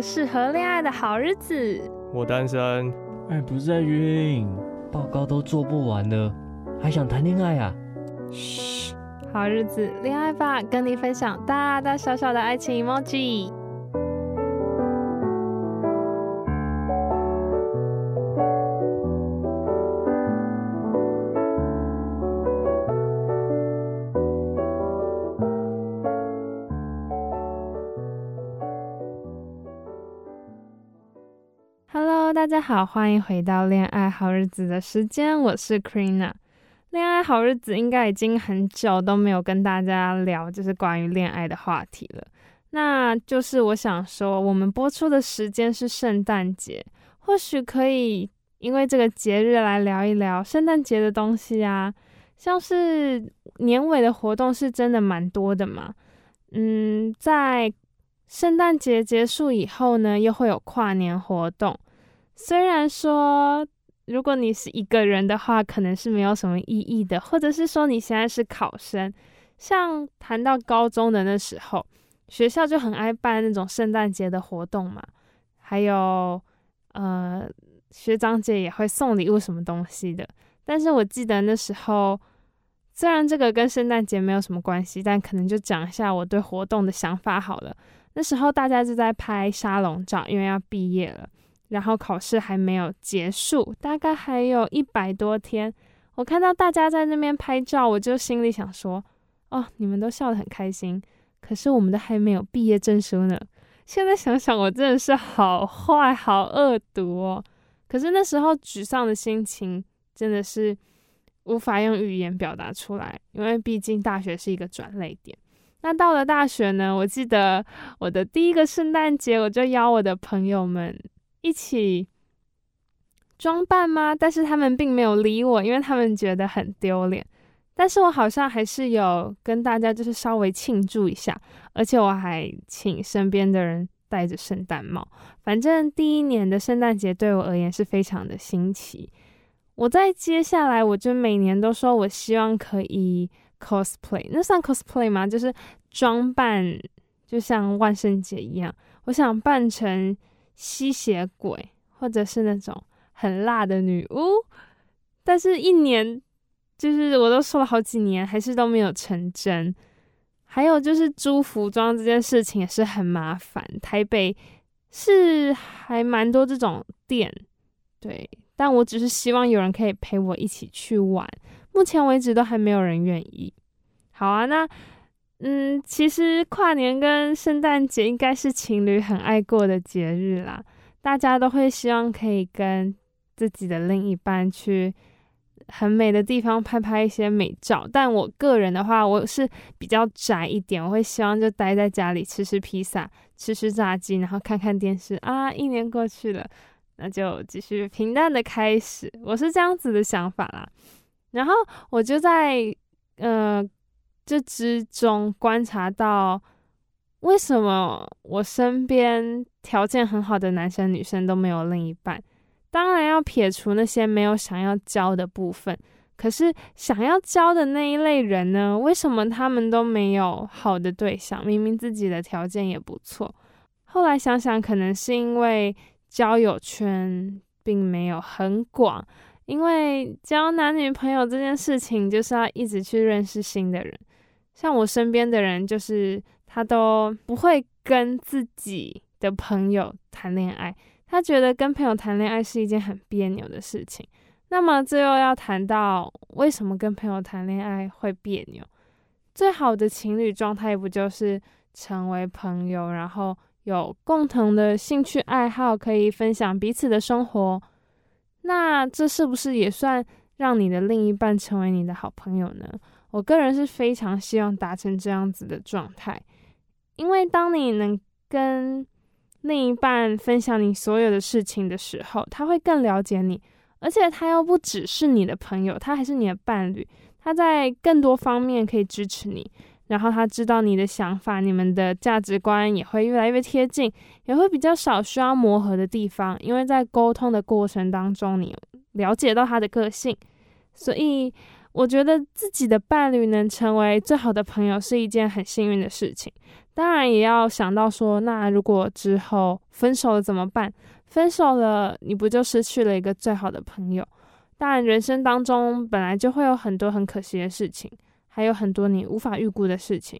适合恋爱的好日子，我单身。爱，不是在晕，报告都做不完了，还想谈恋爱啊？嘘，好日子，恋爱吧，跟你分享大大小小的爱情 emoji。Hello，大家好，欢迎回到恋爱好日子的时间，我是 Krina。恋爱好日子应该已经很久都没有跟大家聊，就是关于恋爱的话题了。那就是我想说，我们播出的时间是圣诞节，或许可以因为这个节日来聊一聊圣诞节的东西啊，像是年尾的活动是真的蛮多的嘛。嗯，在圣诞节结束以后呢，又会有跨年活动。虽然说，如果你是一个人的话，可能是没有什么意义的，或者是说你现在是考生，像谈到高中的那时候，学校就很爱办那种圣诞节的活动嘛，还有呃学长姐也会送礼物什么东西的。但是我记得那时候，虽然这个跟圣诞节没有什么关系，但可能就讲一下我对活动的想法好了。那时候大家就在拍沙龙照，因为要毕业了。然后考试还没有结束，大概还有一百多天。我看到大家在那边拍照，我就心里想说：“哦，你们都笑得很开心，可是我们都还没有毕业证书呢。”现在想想，我真的是好坏、好恶毒哦。可是那时候沮丧的心情真的是无法用语言表达出来，因为毕竟大学是一个转捩点。那到了大学呢，我记得我的第一个圣诞节，我就邀我的朋友们。一起装扮吗？但是他们并没有理我，因为他们觉得很丢脸。但是我好像还是有跟大家就是稍微庆祝一下，而且我还请身边的人戴着圣诞帽。反正第一年的圣诞节对我而言是非常的新奇。我在接下来我就每年都说我希望可以 cosplay，那算 cosplay 吗？就是装扮，就像万圣节一样，我想扮成。吸血鬼，或者是那种很辣的女巫，但是一年就是我都说了好几年，还是都没有成真。还有就是租服装这件事情也是很麻烦，台北是还蛮多这种店，对，但我只是希望有人可以陪我一起去玩，目前为止都还没有人愿意。好啊，那。嗯，其实跨年跟圣诞节应该是情侣很爱过的节日啦，大家都会希望可以跟自己的另一半去很美的地方拍拍一些美照。但我个人的话，我是比较宅一点，我会希望就待在家里吃吃披萨、吃吃炸鸡，然后看看电视啊。一年过去了，那就继续平淡的开始，我是这样子的想法啦。然后我就在呃。这之中观察到，为什么我身边条件很好的男生女生都没有另一半？当然要撇除那些没有想要交的部分，可是想要交的那一类人呢，为什么他们都没有好的对象？明明自己的条件也不错。后来想想，可能是因为交友圈并没有很广，因为交男女朋友这件事情就是要一直去认识新的人。像我身边的人，就是他都不会跟自己的朋友谈恋爱，他觉得跟朋友谈恋爱是一件很别扭的事情。那么最后要谈到为什么跟朋友谈恋爱会别扭？最好的情侣状态不就是成为朋友，然后有共同的兴趣爱好，可以分享彼此的生活，那这是不是也算让你的另一半成为你的好朋友呢？我个人是非常希望达成这样子的状态，因为当你能跟另一半分享你所有的事情的时候，他会更了解你，而且他又不只是你的朋友，他还是你的伴侣，他在更多方面可以支持你。然后他知道你的想法，你们的价值观也会越来越贴近，也会比较少需要磨合的地方，因为在沟通的过程当中，你了解到他的个性，所以我觉得自己的伴侣能成为最好的朋友是一件很幸运的事情。当然也要想到说，那如果之后分手了怎么办？分手了，你不就失去了一个最好的朋友？当然，人生当中本来就会有很多很可惜的事情。还有很多你无法预估的事情，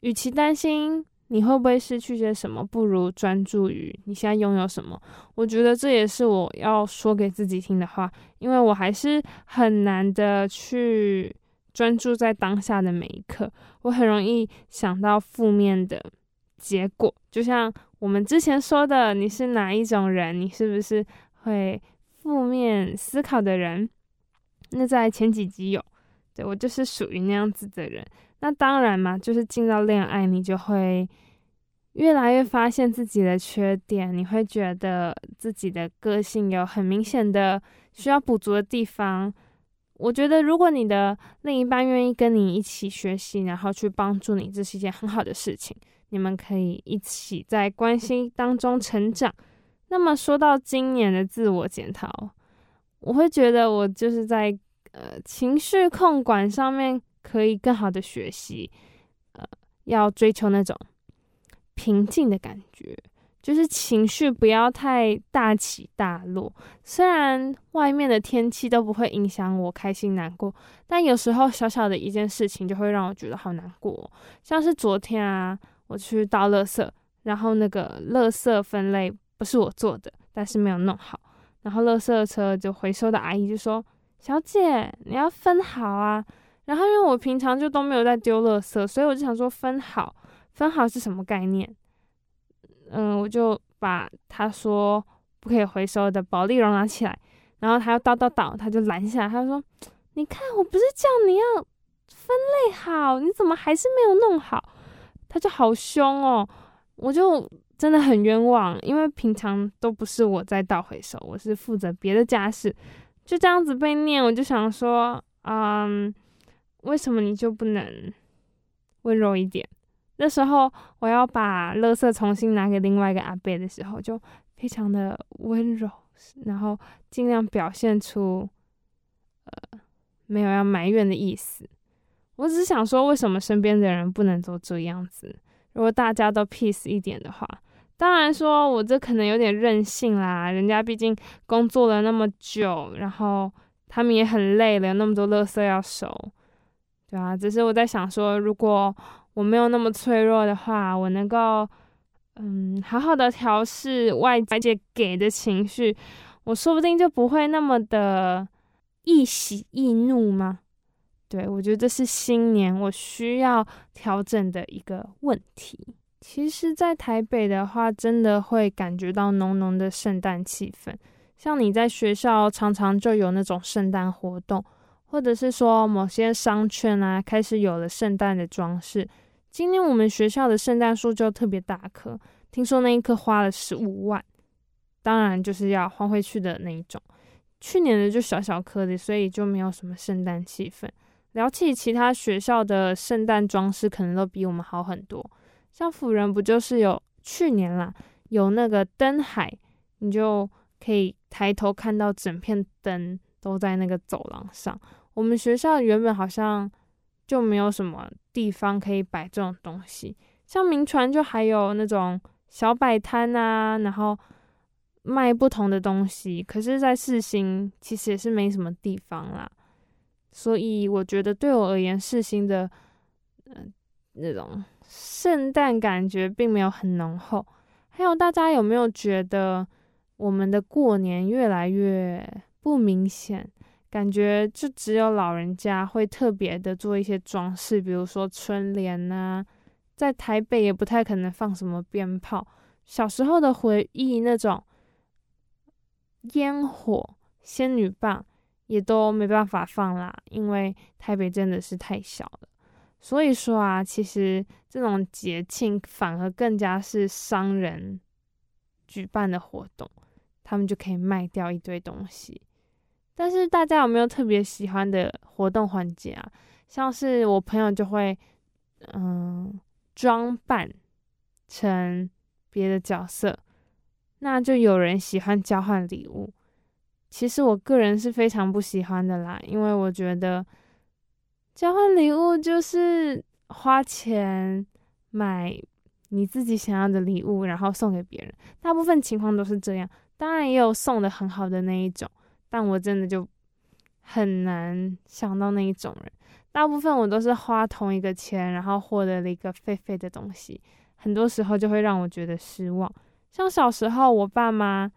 与其担心你会不会失去些什么，不如专注于你现在拥有什么。我觉得这也是我要说给自己听的话，因为我还是很难的去专注在当下的每一刻，我很容易想到负面的结果。就像我们之前说的，你是哪一种人？你是不是会负面思考的人？那在前几集有。对，我就是属于那样子的人。那当然嘛，就是进到恋爱，你就会越来越发现自己的缺点，你会觉得自己的个性有很明显的需要补足的地方。我觉得，如果你的另一半愿意跟你一起学习，然后去帮助你，这是一件很好的事情。你们可以一起在关系当中成长。那么说到今年的自我检讨，我会觉得我就是在。呃，情绪控管上面可以更好的学习，呃，要追求那种平静的感觉，就是情绪不要太大起大落。虽然外面的天气都不会影响我开心难过，但有时候小小的一件事情就会让我觉得好难过。像是昨天啊，我去倒垃圾，然后那个垃圾分类不是我做的，但是没有弄好，然后垃圾车就回收的阿姨就说。小姐，你要分好啊！然后因为我平常就都没有在丢垃圾，所以我就想说分好，分好是什么概念？嗯，我就把他说不可以回收的保丽龙拿起来，然后他要倒倒倒，他就拦下，他说：“你看，我不是叫你要分类好，你怎么还是没有弄好？”他就好凶哦，我就真的很冤枉，因为平常都不是我在倒回收，我是负责别的家事。就这样子被念，我就想说，嗯，为什么你就不能温柔一点？那时候我要把垃圾重新拿给另外一个阿伯的时候，就非常的温柔，然后尽量表现出呃没有要埋怨的意思。我只是想说，为什么身边的人不能都这样子？如果大家都 peace 一点的话。当然说，我这可能有点任性啦。人家毕竟工作了那么久，然后他们也很累了，有那么多垃圾要收，对啊。只是我在想说，如果我没有那么脆弱的话，我能够嗯好好的调适外界给的情绪，我说不定就不会那么的易喜易怒吗？对，我觉得这是新年我需要调整的一个问题。其实，在台北的话，真的会感觉到浓浓的圣诞气氛。像你在学校，常常就有那种圣诞活动，或者是说某些商圈啊，开始有了圣诞的装饰。今年我们学校的圣诞树就特别大棵，听说那一棵花了十五万，当然就是要还回去的那一种。去年的就小小颗的，所以就没有什么圣诞气氛。聊起其他学校的圣诞装饰，可能都比我们好很多。像辅仁不就是有去年啦，有那个灯海，你就可以抬头看到整片灯都在那个走廊上。我们学校原本好像就没有什么地方可以摆这种东西，像铭传就还有那种小摆摊啊，然后卖不同的东西。可是，在世新其实也是没什么地方啦，所以我觉得对我而言，世新的嗯、那种圣诞感觉并没有很浓厚。还有，大家有没有觉得我们的过年越来越不明显？感觉就只有老人家会特别的做一些装饰，比如说春联呐，在台北也不太可能放什么鞭炮。小时候的回忆，那种烟火、仙女棒也都没办法放啦，因为台北真的是太小了。所以说啊，其实这种节庆反而更加是商人举办的活动，他们就可以卖掉一堆东西。但是大家有没有特别喜欢的活动环节啊？像是我朋友就会，嗯，装扮成别的角色，那就有人喜欢交换礼物。其实我个人是非常不喜欢的啦，因为我觉得交换礼物就是花钱买你自己想要的礼物，然后送给别人。大部分情况都是这样，当然也有送的很好的那一种。但我真的就很难想到那一种人，大部分我都是花同一个钱，然后获得了一个废废的东西，很多时候就会让我觉得失望。像小时候，我爸妈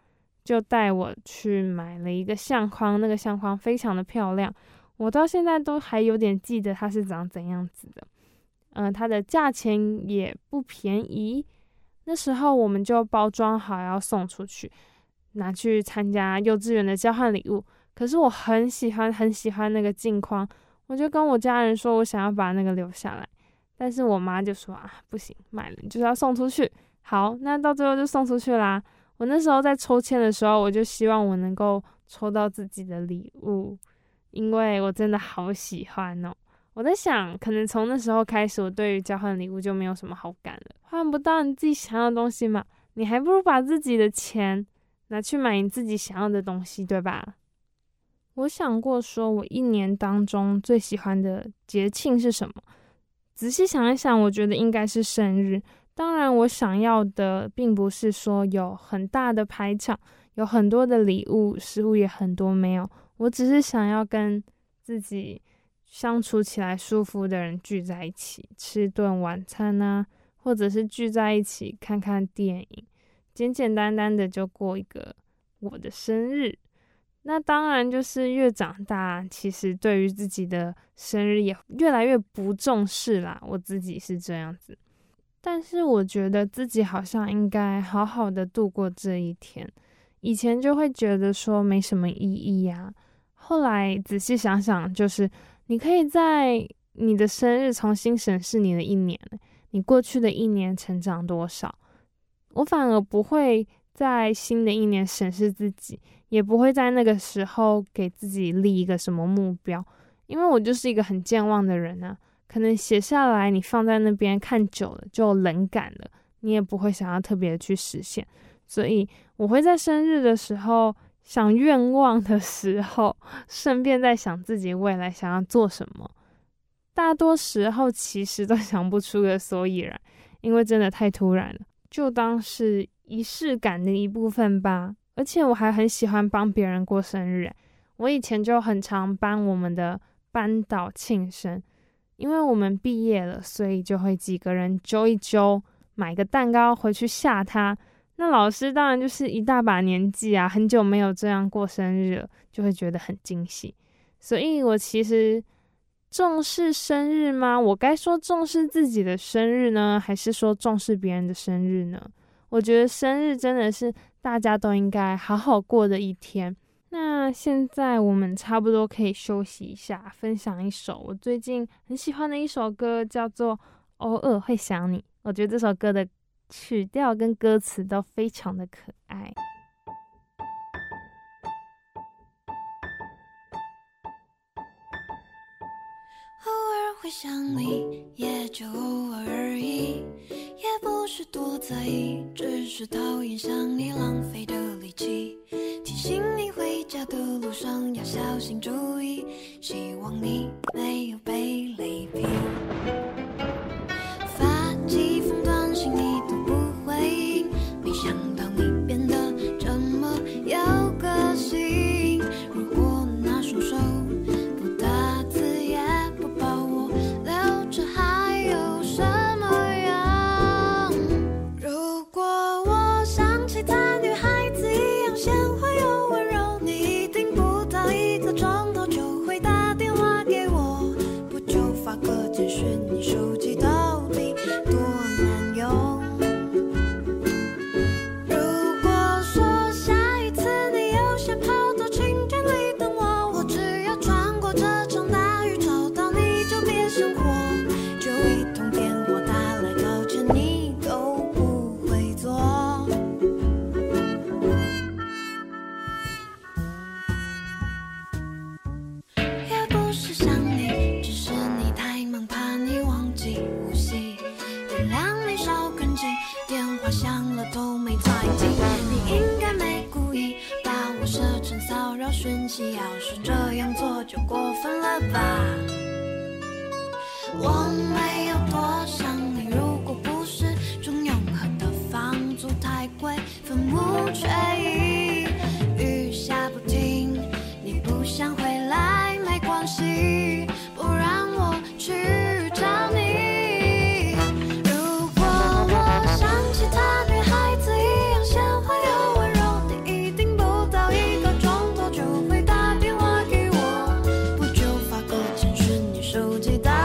就带我去买了一个相框，那个相框非常的漂亮，我到现在都还有点记得它是长怎样子的。嗯、它的价钱也不便宜，那时候我们就包装好要送出去。拿去参加幼稚园的交换礼物，可是我很喜欢很喜欢那个镜框，我就跟我家人说，我想要把那个留下来，但是我妈就说啊，不行，买了你就是要送出去。好，那到最后就送出去啦。我那时候在抽签的时候，我就希望我能够抽到自己的礼物，因为我真的好喜欢哦。我在想，可能从那时候开始，我对于交换礼物就没有什么好感了。换不到你自己想要的东西嘛，你还不如把自己的钱。拿去买你自己想要的东西，对吧？我想过，说我一年当中最喜欢的节庆是什么？仔细想一想，我觉得应该是生日。当然，我想要的并不是说有很大的排场，有很多的礼物，食物也很多，没有。我只是想要跟自己相处起来舒服的人聚在一起，吃顿晚餐啊，或者是聚在一起看看电影。简简单单的就过一个我的生日，那当然就是越长大，其实对于自己的生日也越来越不重视啦。我自己是这样子，但是我觉得自己好像应该好好的度过这一天。以前就会觉得说没什么意义呀，后来仔细想想，就是你可以在你的生日重新审视你的一年，你过去的一年成长多少。我反而不会在新的一年审视自己，也不会在那个时候给自己立一个什么目标，因为我就是一个很健忘的人啊。可能写下来，你放在那边看久了就冷感了，你也不会想要特别的去实现。所以我会在生日的时候想愿望的时候，顺便在想自己未来想要做什么。大多时候其实都想不出个所以然，因为真的太突然了。就当是仪式感的一部分吧，而且我还很喜欢帮别人过生日。我以前就很常帮我们的班导庆生，因为我们毕业了，所以就会几个人揪一揪，买个蛋糕回去吓他。那老师当然就是一大把年纪啊，很久没有这样过生日了，就会觉得很惊喜。所以我其实。重视生日吗？我该说重视自己的生日呢，还是说重视别人的生日呢？我觉得生日真的是大家都应该好好过的一天。那现在我们差不多可以休息一下，分享一首我最近很喜欢的一首歌，叫做《偶尔会想你》。我觉得这首歌的曲调跟歌词都非常的可爱。偶尔会想你，也就偶尔而已，也不是多在意，只是讨厌想你浪费的手机打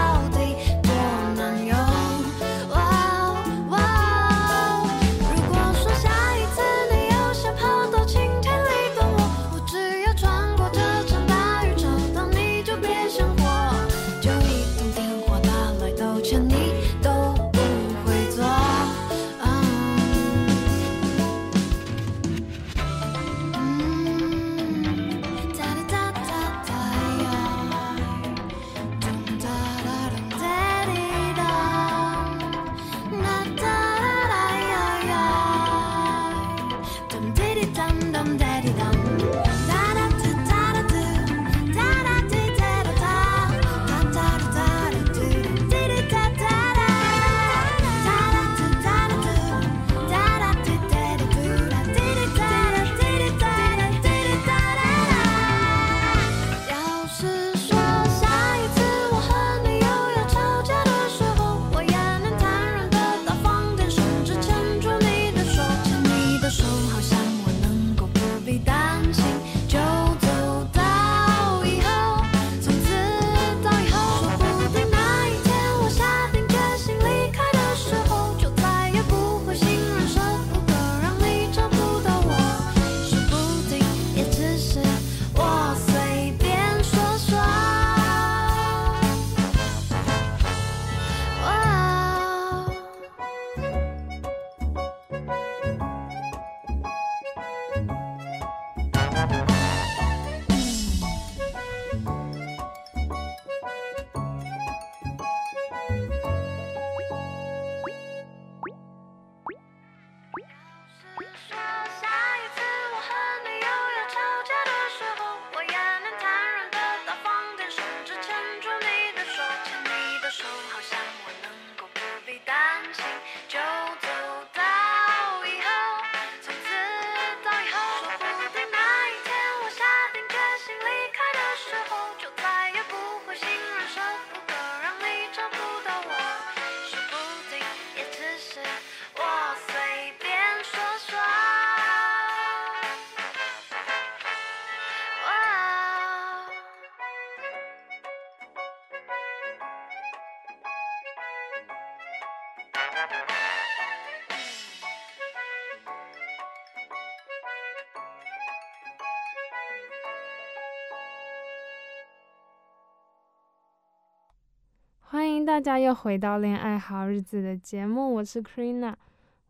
大家又回到《恋爱好日子》的节目，我是 Krina。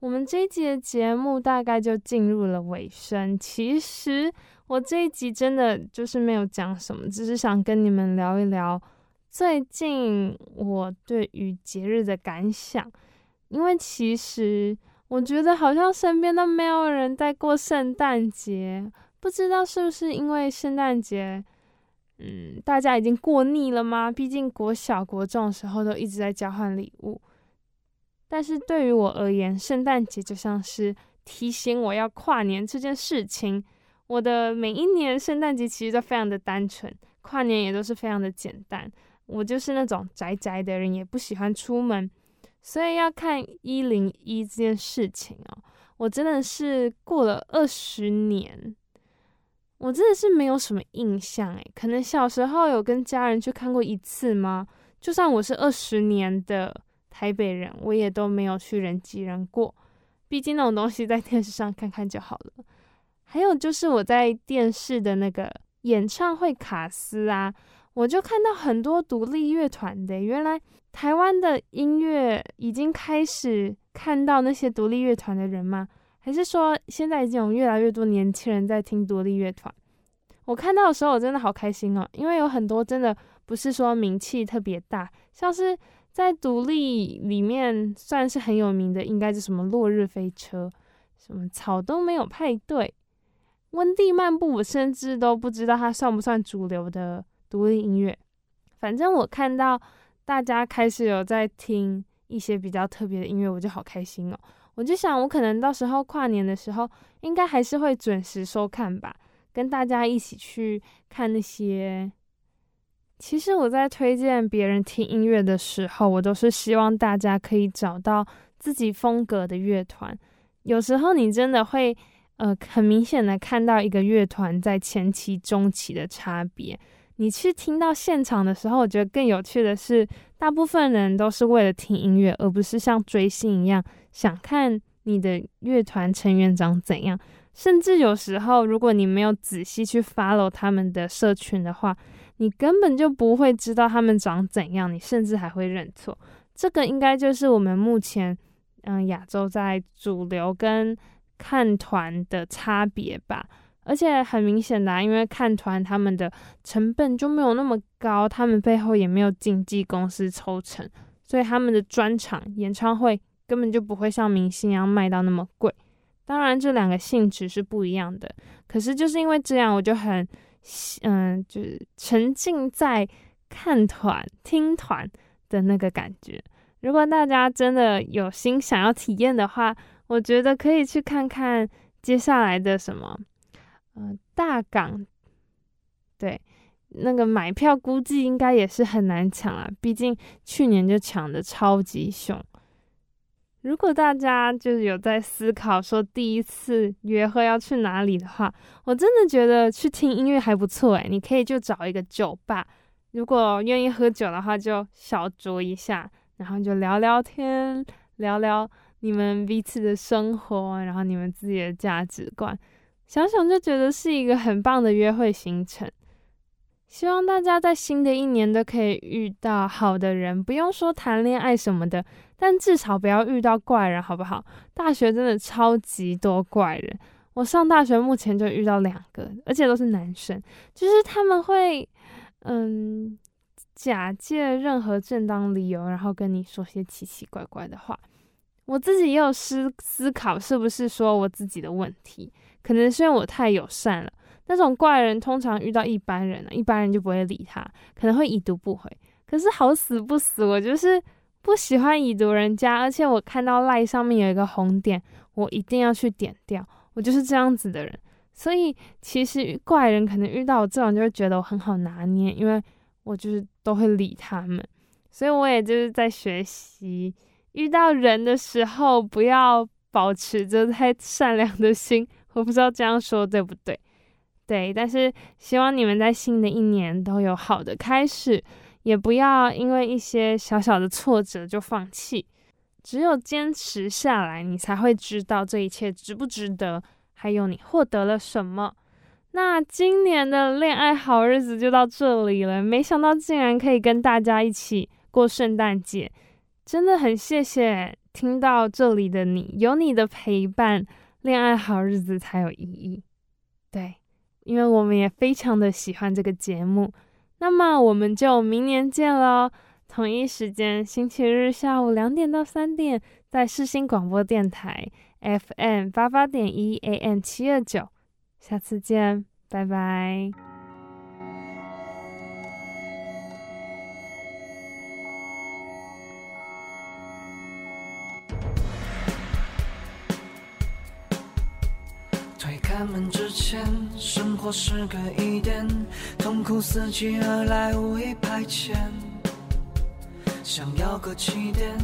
我们这一集的节目大概就进入了尾声。其实我这一集真的就是没有讲什么，只是想跟你们聊一聊最近我对于节日的感想。因为其实我觉得好像身边都没有人在过圣诞节，不知道是不是因为圣诞节。嗯，大家已经过腻了吗？毕竟国小、国中的时候都一直在交换礼物。但是对于我而言，圣诞节就像是提醒我要跨年这件事情。我的每一年圣诞节其实都非常的单纯，跨年也都是非常的简单。我就是那种宅宅的人，也不喜欢出门，所以要看一零一这件事情哦。我真的是过了二十年。我真的是没有什么印象诶，可能小时候有跟家人去看过一次吗？就算我是二十年的台北人，我也都没有去人挤人过。毕竟那种东西在电视上看看就好了。还有就是我在电视的那个演唱会卡司啊，我就看到很多独立乐团的。原来台湾的音乐已经开始看到那些独立乐团的人吗？还是说，现在已经有越来越多年轻人在听独立乐团？我看到的时候，我真的好开心哦，因为有很多真的不是说名气特别大，像是在独立里面算是很有名的，应该是什么《落日飞车》，什么《草都没有派对》，《温蒂漫步》，我甚至都不知道它算不算主流的独立音乐。反正我看到大家开始有在听一些比较特别的音乐，我就好开心哦。我就想，我可能到时候跨年的时候，应该还是会准时收看吧，跟大家一起去看那些。其实我在推荐别人听音乐的时候，我都是希望大家可以找到自己风格的乐团。有时候你真的会，呃，很明显的看到一个乐团在前期、中期的差别。你去听到现场的时候，我觉得更有趣的是，大部分人都是为了听音乐，而不是像追星一样想看你的乐团成员长怎样。甚至有时候，如果你没有仔细去 follow 他们的社群的话，你根本就不会知道他们长怎样，你甚至还会认错。这个应该就是我们目前，嗯，亚洲在主流跟看团的差别吧。而且很明显的，因为看团他们的成本就没有那么高，他们背后也没有经纪公司抽成，所以他们的专场演唱会根本就不会像明星一样卖到那么贵。当然，这两个性质是不一样的。可是就是因为这样，我就很。嗯，就是沉浸在看团、听团的那个感觉。如果大家真的有心想要体验的话，我觉得可以去看看接下来的什么，嗯，大港，对，那个买票估计应该也是很难抢啊，毕竟去年就抢的超级凶。如果大家就是有在思考说第一次约会要去哪里的话，我真的觉得去听音乐还不错诶，你可以就找一个酒吧，如果愿意喝酒的话，就小酌一下，然后就聊聊天，聊聊你们彼此的生活，然后你们自己的价值观，想想就觉得是一个很棒的约会行程。希望大家在新的一年都可以遇到好的人，不用说谈恋爱什么的，但至少不要遇到怪人，好不好？大学真的超级多怪人，我上大学目前就遇到两个，而且都是男生，就是他们会，嗯，假借任何正当理由，然后跟你说些奇奇怪怪的话。我自己也有思思考，是不是说我自己的问题？可能是因为我太友善了。那种怪人通常遇到一般人呢，一般人就不会理他，可能会已读不回。可是好死不死，我就是不喜欢已读人家，而且我看到赖上面有一个红点，我一定要去点掉。我就是这样子的人，所以其实怪人可能遇到我这种，就会觉得我很好拿捏，因为我就是都会理他们。所以我也就是在学习，遇到人的时候不要保持着太善良的心。我不知道这样说对不对。对，但是希望你们在新的一年都有好的开始，也不要因为一些小小的挫折就放弃。只有坚持下来，你才会知道这一切值不值得，还有你获得了什么。那今年的恋爱好日子就到这里了，没想到竟然可以跟大家一起过圣诞节，真的很谢谢听到这里的你，有你的陪伴，恋爱好日子才有意义。对。因为我们也非常的喜欢这个节目，那么我们就明年见喽！同一时间，星期日下午两点到三点，在世新广播电台 FM 八八点一 AM 七二九，下次见，拜拜。开门之前，生活是个疑点，痛苦伺机而来，无意排遣。想要个起点，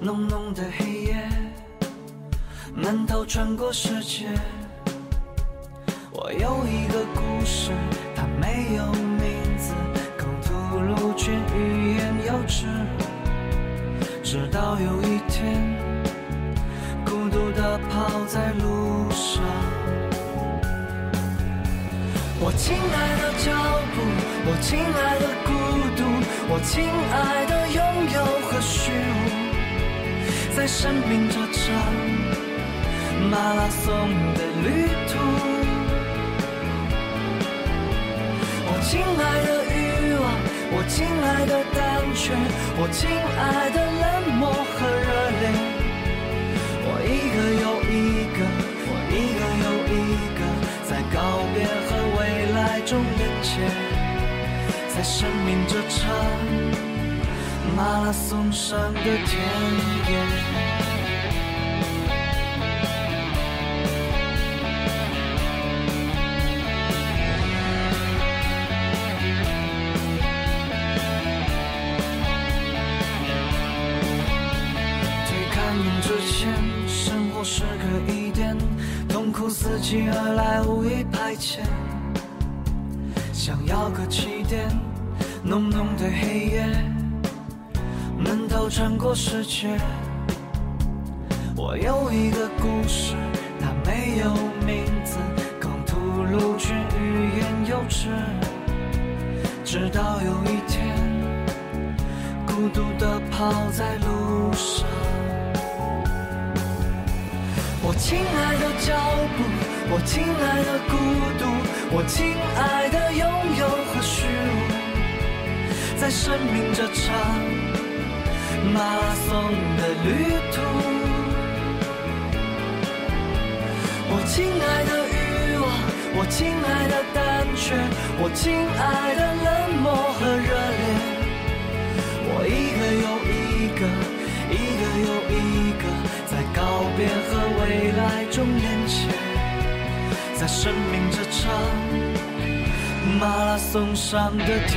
浓浓的黑夜，闷头穿过世界。我有一个故事，它没有名字，口吐露却欲言又止。直到有一天，孤独地跑在路上。我亲爱的脚步，我亲爱的孤独，我亲爱的拥有和虚无，在生命这场马拉松的旅途。我亲爱的欲望，我亲爱的胆怯，我亲爱的在生命这场马拉松上的田野，推开门之前，生活是个疑点，痛苦伺机而来，无意排遣，想要个起点。浓浓的黑夜，门头穿过世界。我有一个故事，它没有名字，刚吐露却欲言又止。直到有一天，孤独地跑在路上，我亲爱的脚步。我亲爱的孤独，我亲爱生命这场马拉松的旅途。我亲爱的欲望，我亲爱的胆怯，我亲爱的冷漠和热烈，我一个又一个，一个又一个，在告别和未来中连接。在生命这场马拉松上的田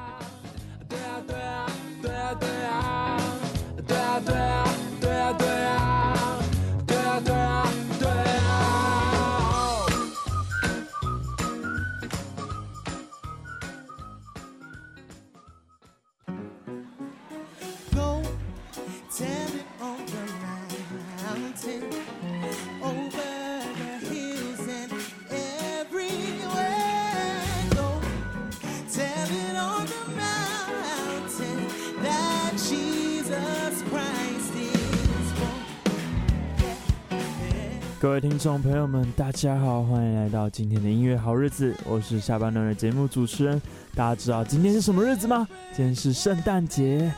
各位听众朋友们，大家好，欢迎来到今天的音乐好日子，我是下班的节目主持人。大家知道今天是什么日子吗？今天是圣诞节。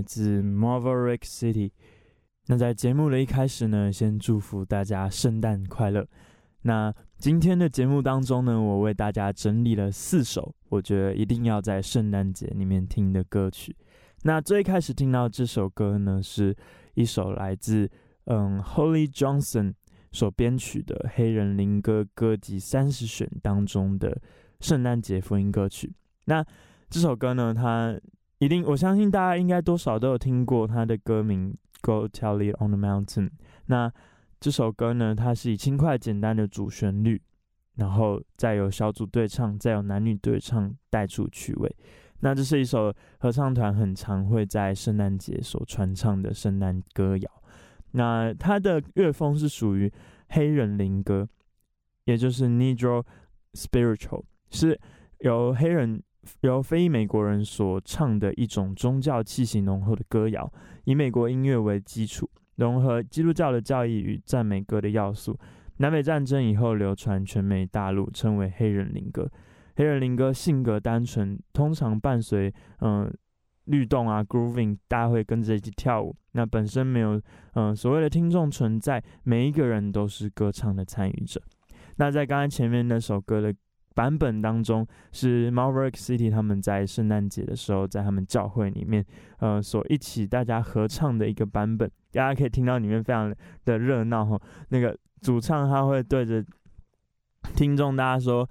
来自 Maverick City。那在节目的一开始呢，先祝福大家圣诞快乐。那今天的节目当中呢，我为大家整理了四首我觉得一定要在圣诞节里面听的歌曲。那最开始听到这首歌呢，是一首来自嗯 Holly Johnson 所编曲的黑人灵歌歌集三十选当中的圣诞节福音歌曲。那这首歌呢，它一定我相信大家应该多少都有听过他的歌名《Go Tell It on the Mountain》。那这首歌呢，它是以轻快简单的主旋律，然后再有小组对唱，再有男女对唱带出趣味。那这是一首合唱团很常会在圣诞节所传唱的圣诞歌谣。那它的乐风是属于黑人灵歌，也就是 Negro Spiritual，是由黑人。由非裔美国人所唱的一种宗教气息浓厚的歌谣，以美国音乐为基础，融合基督教的教义与赞美歌的要素。南北战争以后流传全美大陆，称为黑人灵歌。黑人灵歌性格单纯，通常伴随嗯律动啊 grooving，大家会跟着一起跳舞。那本身没有嗯所谓的听众存在，每一个人都是歌唱的参与者。那在刚才前面那首歌的。版本当中是 Maverick City 他们在圣诞节的时候，在他们教会里面，呃，所一起大家合唱的一个版本，大家可以听到里面非常的热闹哈。那个主唱他会对着听众大家说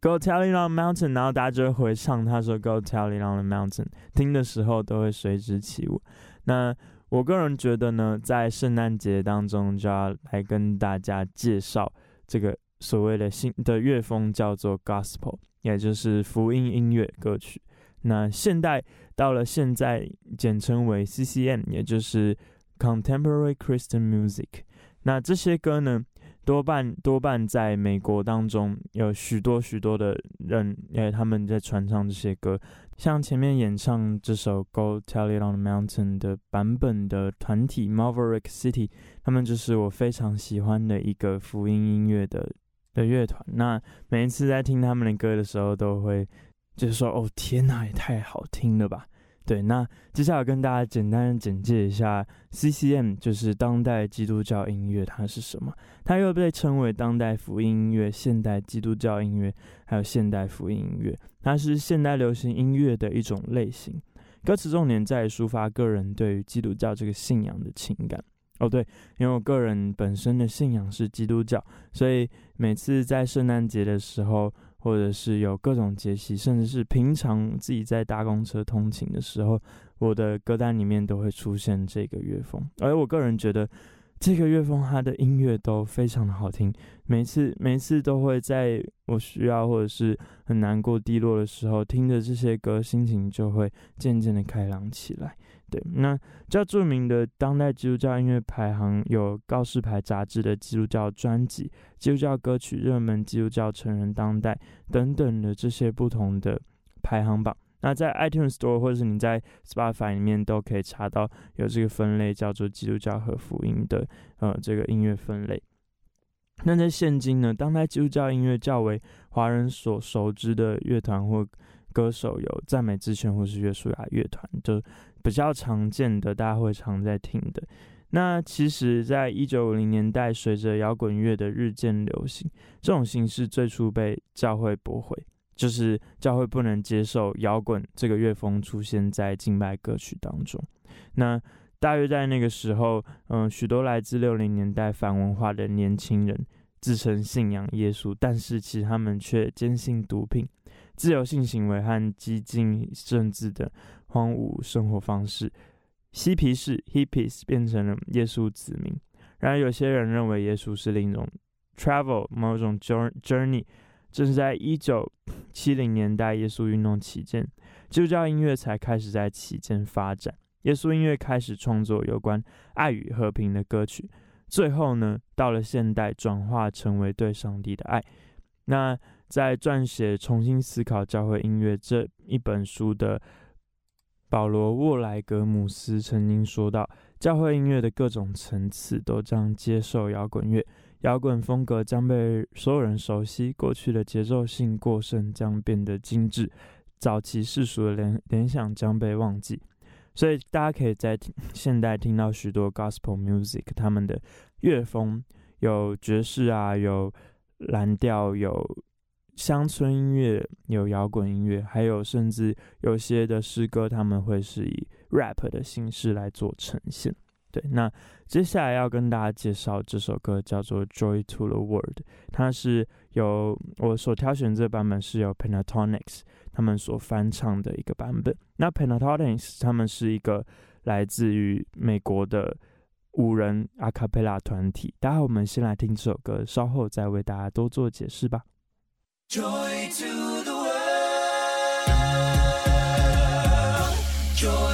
Go tell it on the mountain，然后大家就会回唱他说 Go tell it on the mountain，听的时候都会随之起舞。那我个人觉得呢，在圣诞节当中就要来跟大家介绍这个。所谓的新的乐风叫做 Gospel，也就是福音音乐歌曲。那现代到了现在，简称为 CCM，也就是 Contemporary Christian Music。那这些歌呢，多半多半在美国当中有许多许多的人，诶，他们在传唱这些歌。像前面演唱这首《Go Tell It on the Mountain》的版本的团体 Maverick City，他们就是我非常喜欢的一个福音音乐的。的乐团，那每一次在听他们的歌的时候，都会就是说：“哦，天哪，也太好听了吧！”对，那接下来跟大家简单简介一下 CCM，就是当代基督教音乐，它是什么？它又被称为当代福音音乐、现代基督教音乐，还有现代福音音乐。它是现代流行音乐的一种类型，歌词重点在抒发个人对于基督教这个信仰的情感。哦，对，因为我个人本身的信仰是基督教，所以每次在圣诞节的时候，或者是有各种节气，甚至是平常自己在搭公车通勤的时候，我的歌单里面都会出现这个乐风。而我个人觉得，这个乐风它的音乐都非常的好听，每次每次都会在我需要或者是很难过、低落的时候，听着这些歌，心情就会渐渐的开朗起来。对，那较著名的当代基督教音乐排行有告示牌杂志的基督教专辑、基督教歌曲热门、基督教成人当代等等的这些不同的排行榜。那在 iTunes Store 或者是你在 Spotify 里面都可以查到有这个分类叫做基督教和福音的呃这个音乐分类。那在现今呢，当代基督教音乐较为华人所熟知的乐团或歌手有赞美之泉或是约书亚乐团，就比较常见的，大家会常在听的。那其实，在一九五零年代，随着摇滚乐的日渐流行，这种形式最初被教会驳回，就是教会不能接受摇滚这个乐风出现在敬拜歌曲当中。那大约在那个时候，嗯，许多来自六零年代反文化的年轻人，自称信仰耶稣，但是其实他们却坚信毒品、自由性行为和激进政治的荒芜生活方式。嬉皮士 （hippies） 变成了耶稣子民。然而，有些人认为耶稣是另一种 travel，某种 journey。正是在一九七零年代，耶稣运动期间，基督教音乐才开始在期间发展。耶稣音乐开始创作有关爱与和平的歌曲。最后呢，到了现代，转化成为对上帝的爱。那在撰写《重新思考教会音乐》这一本书的保罗·沃莱格姆斯曾经说到：“教会音乐的各种层次都将接受摇滚乐，摇滚风格将被所有人熟悉，过去的节奏性过剩将变得精致，早期世俗的联联想将被忘记。”所以大家可以在现代听到许多 gospel music，他们的乐风有爵士啊，有蓝调，有乡村音乐，有摇滚音乐，还有甚至有些的诗歌，他们会是以 rap 的形式来做呈现。对，那接下来要跟大家介绍这首歌叫做《Joy to the World》，它是由我所挑选这版本是由 Pentatonix。他们所翻唱的一个版本。那 Pentatonix 他们是一个来自于美国的五人阿卡贝拉团体。待会我们先来听这首歌，稍后再为大家多做解释吧。Joy to the world, joy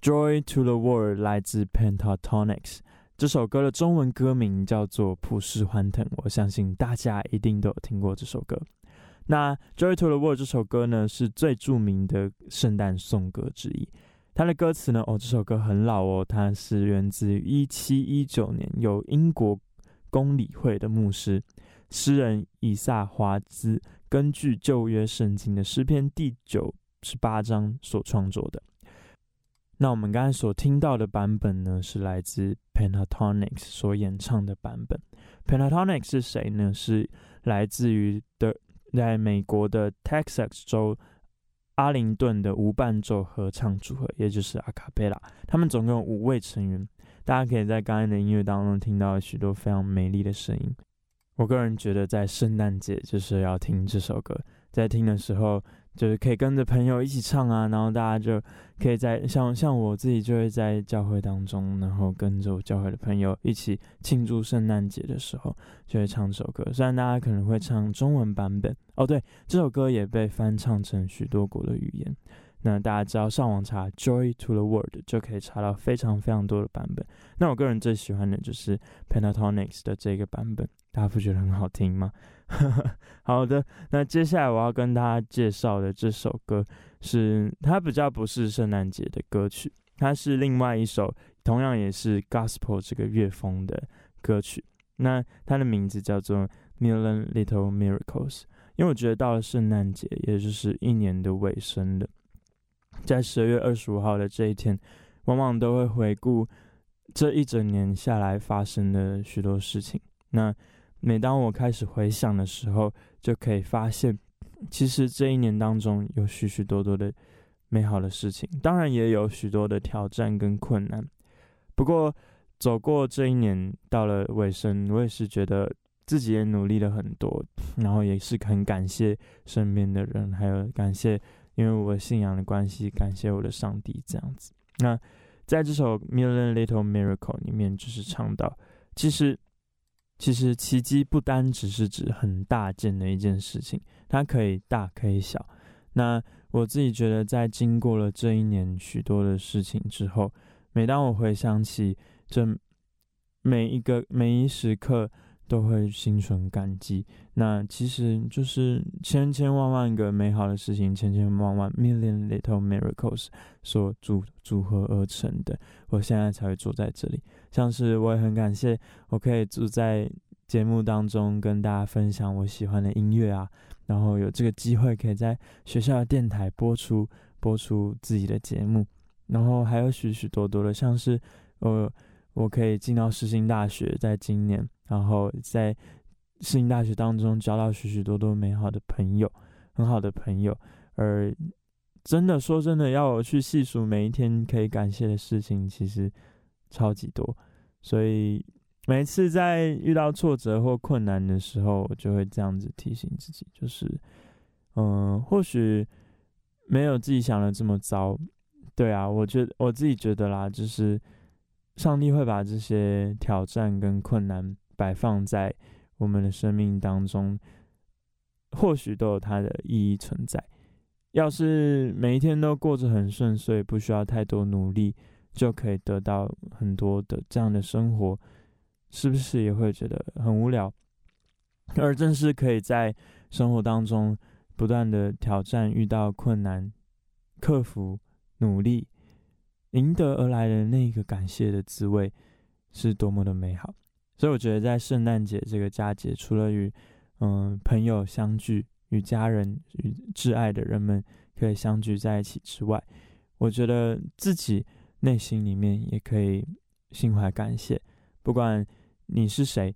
Joy to the World 来自 Pentatonix，这首歌的中文歌名叫做《普世欢腾》，我相信大家一定都有听过这首歌。那 Joy to the World 这首歌呢，是最著名的圣诞颂歌之一。它的歌词呢，哦，这首歌很老哦，它是源自于一七一九年，由英国公理会的牧师诗人以萨华兹根据旧约圣经的诗篇第九十八章所创作的。那我们刚才所听到的版本呢，是来自 Pentatonix 所演唱的版本。Pentatonix 是谁呢？是来自于的在美国的 Texas 州阿灵顿的无伴奏合唱组合，也就是阿卡贝拉。他们总共有五位成员。大家可以在刚才的音乐当中听到许多非常美丽的声音。我个人觉得，在圣诞节就是要听这首歌，在听的时候，就是可以跟着朋友一起唱啊，然后大家就可以在像像我自己就会在教会当中，然后跟着我教会的朋友一起庆祝圣诞节的时候，就会唱这首歌。虽然大家可能会唱中文版本哦，对，这首歌也被翻唱成许多国的语言。那大家只要上网查 “Joy to the World” 就可以查到非常非常多的版本。那我个人最喜欢的就是 Pentatonix 的这个版本，大家不觉得很好听吗？好的，那接下来我要跟大家介绍的这首歌是它比较不是圣诞节的歌曲，它是另外一首同样也是 Gospel 这个乐风的歌曲。那它的名字叫做《Million Little Miracles》，因为我觉得到了圣诞节，也就是一年的尾声了。在十二月二十五号的这一天，往往都会回顾这一整年下来发生的许多事情。那每当我开始回想的时候，就可以发现，其实这一年当中有许许多多的美好的事情，当然也有许多的挑战跟困难。不过走过这一年，到了尾声，我也是觉得自己也努力了很多，然后也是很感谢身边的人，还有感谢。因为我信仰的关系，感谢我的上帝这样子。那在这首《Million Little Miracle》里面，就是唱到，其实，其实奇迹不单只是指很大件的一件事情，它可以大，可以小。那我自己觉得，在经过了这一年许多的事情之后，每当我回想起这每一个每一时刻。都会心存感激，那其实就是千千万万个美好的事情，千千万万 million little miracles 所组组合而成的。我现在才会坐在这里，像是我也很感谢，我可以坐在节目当中跟大家分享我喜欢的音乐啊，然后有这个机会可以在学校的电台播出播出自己的节目，然后还有许许多多的，像是我我可以进到世新大学，在今年。然后在世新大学当中交到许许多多美好的朋友，很好的朋友。而真的说真的，要我去细数每一天可以感谢的事情，其实超级多。所以每次在遇到挫折或困难的时候，我就会这样子提醒自己，就是，嗯、或许没有自己想的这么糟。对啊，我觉得我自己觉得啦，就是上帝会把这些挑战跟困难。摆放在我们的生命当中，或许都有它的意义存在。要是每一天都过着很顺遂，不需要太多努力，就可以得到很多的这样的生活，是不是也会觉得很无聊？而正是可以在生活当中不断的挑战、遇到困难、克服、努力，赢得而来的那个感谢的滋味，是多么的美好。所以我觉得，在圣诞节这个佳节，除了与嗯朋友相聚、与家人、与挚爱的人们可以相聚在一起之外，我觉得自己内心里面也可以心怀感谢。不管你是谁，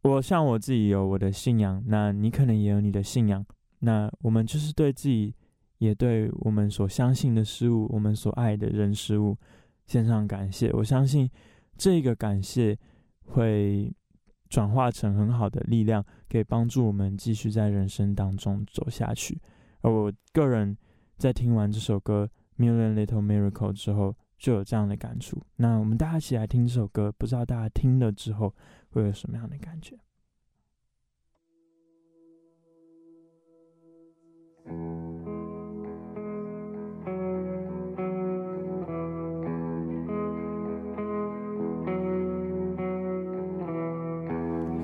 我像我自己有我的信仰，那你可能也有你的信仰。那我们就是对自己，也对我们所相信的事物、我们所爱的人事物献上感谢。我相信这个感谢。会转化成很好的力量，可以帮助我们继续在人生当中走下去。而我个人在听完这首歌《Million Little Miracle》之后，就有这样的感触。那我们大家一起来听这首歌，不知道大家听了之后会有什么样的感觉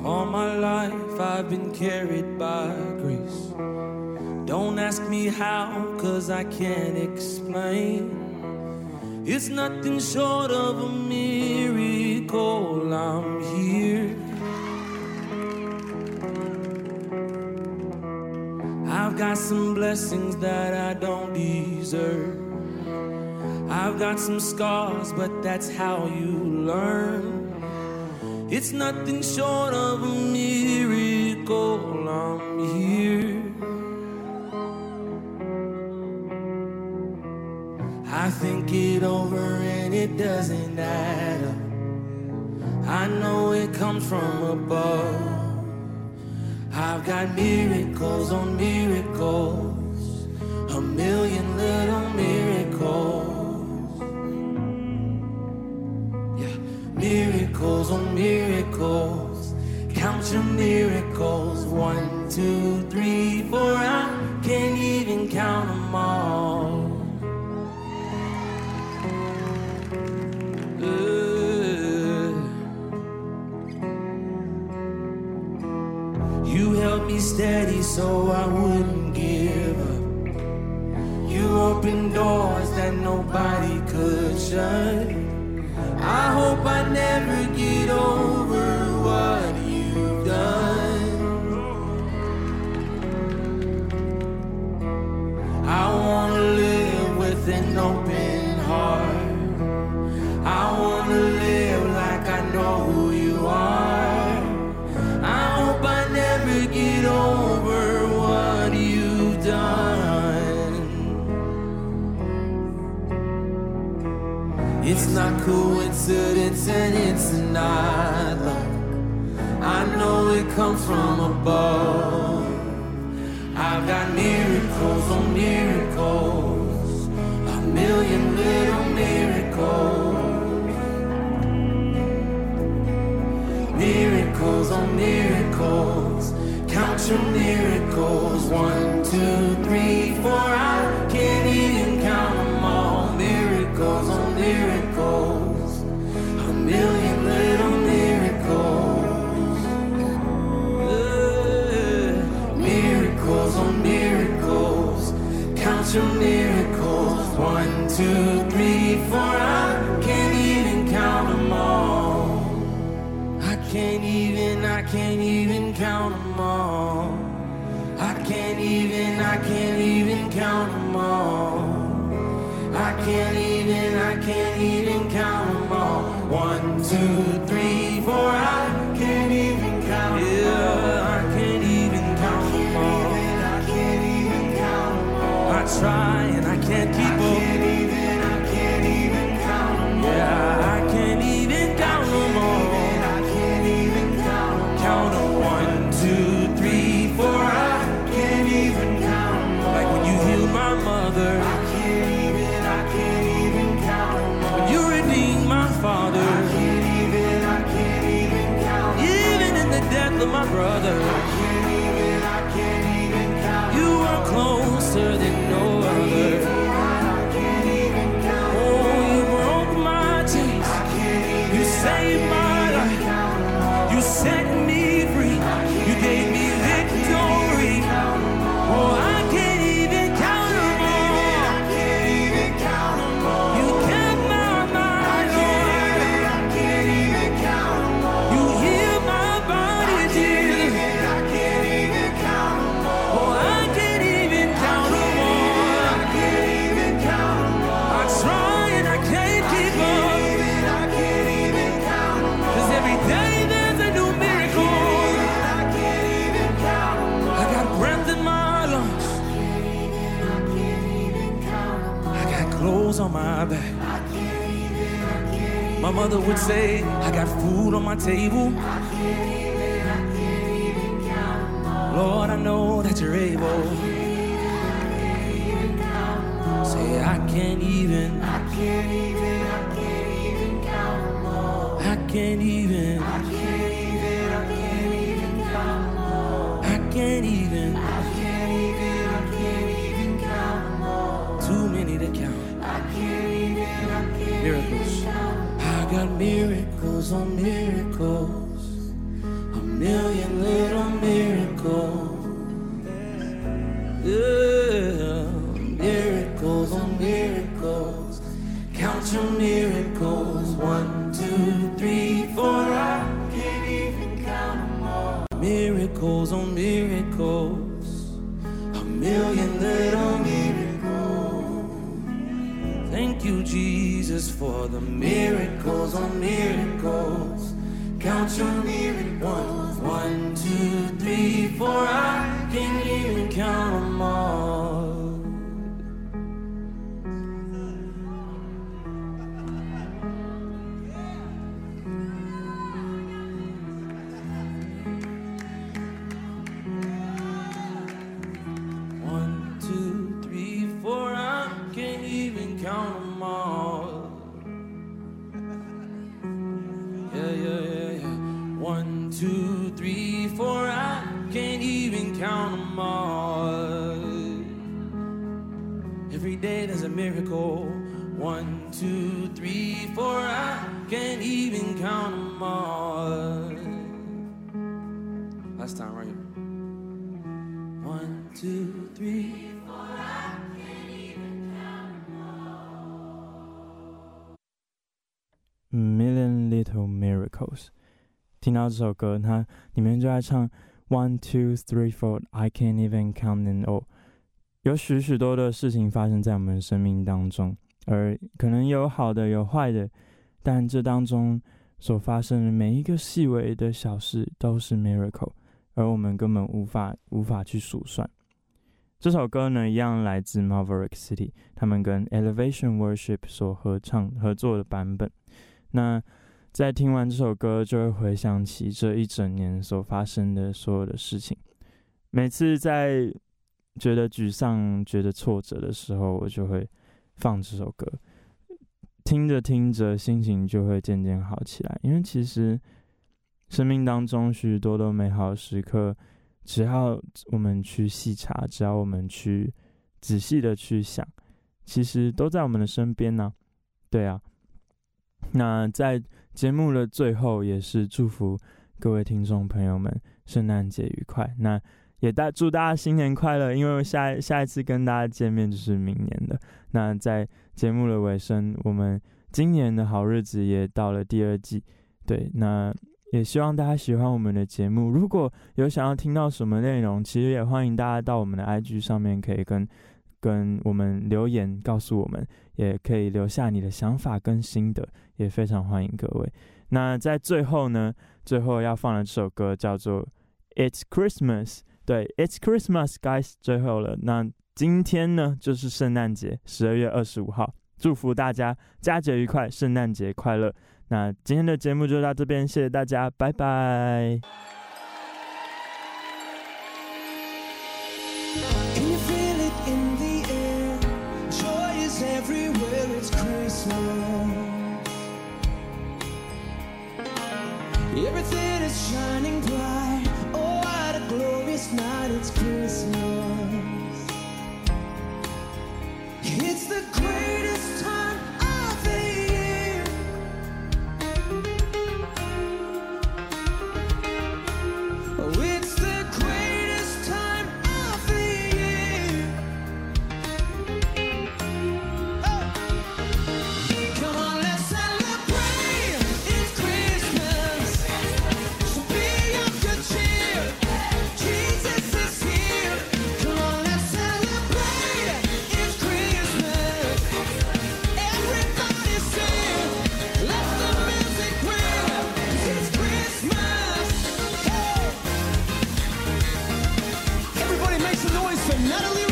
？All my life I've been carried by grace. Don't ask me how, cause I can't explain. It's nothing short of a miracle. I'm here. I've got some blessings that I don't deserve. I've got some scars, but that's how you learn. It's nothing short of a miracle. I'm here. I think it over and it doesn't add up. I know it comes from above. I've got miracles on miracles. would say, I got food on my table. Lord. I know that you're able. Say, I can't even, I can't even, I can't even count, I can't even. on me. miracle. One, two, three, four, I can't even count them all. Last time, right here. One, two, three, four, I can't even count them all. Million Little Miracles。听到这首歌，它里面就在唱 One two three four, I can't even count them all。 有许许多的事情发生在我们生命当中，而可能有好的，有坏的，但这当中所发生的每一个细微的小事都是 miracle，而我们根本无法无法去数算。这首歌呢，一样来自 Maverick City，他们跟 Elevation Worship 所合唱合作的版本。那在听完这首歌，就会回想起这一整年所发生的所有的事情。每次在觉得沮丧、觉得挫折的时候，我就会放这首歌，听着听着，心情就会渐渐好起来。因为其实生命当中许许多多美好时刻，只要我们去细查，只要我们去仔细的去想，其实都在我们的身边呢、对啊。那在节目的最后，也是祝福各位听众朋友们圣诞节愉快。那也大祝大家新年快乐，因为下下一次跟大家见面就是明年的。那在节目的尾声，我们今年的好日子也到了第二季。对，那也希望大家喜欢我们的节目。如果有想要听到什么内容，其实也欢迎大家到我们的 IG 上面可以跟跟我们留言，告诉我们，也可以留下你的想法跟心得。也非常欢迎各位。那在最后呢，最后要放的这首歌叫做《It's Christmas》，对，It's Christmas, guys，最后了。那今天呢，就是圣诞节，十二月二十五号，祝福大家佳节愉快，圣诞节快乐。那今天的节目就到这边，谢谢大家，拜拜。Everything is shining bright the greatest. not only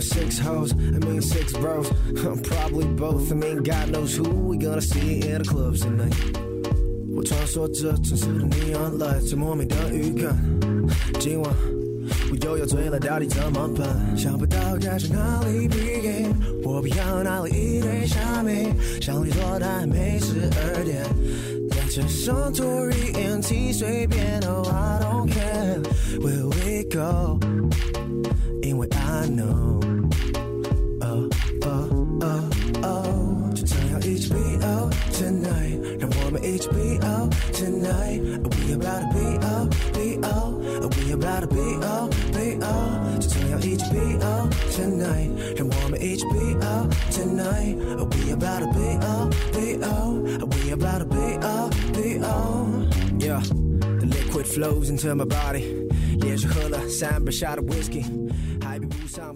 with my six hoes. I mean six bros, probably both. I mean God knows who we gonna see in the clubs tonight. 我穿梭着城市的 neon light，最莫名的预感。今晚我又要醉了，到底怎么办？想不到该从哪里 begin，我不要哪里一堆虾米，想你做但没十二点。在这上 Tory NT 随便，Oh I don't care where we go，因为 I know，Oh tonight，We about to be out be out，We about to be out be out，就这样一起 be out tonight，让我们一起 be out tonight，We about to be out be out，We about to be out be out，Yeah，the liquid flows into my body，连续喝了三杯下的 whisky，还比不上。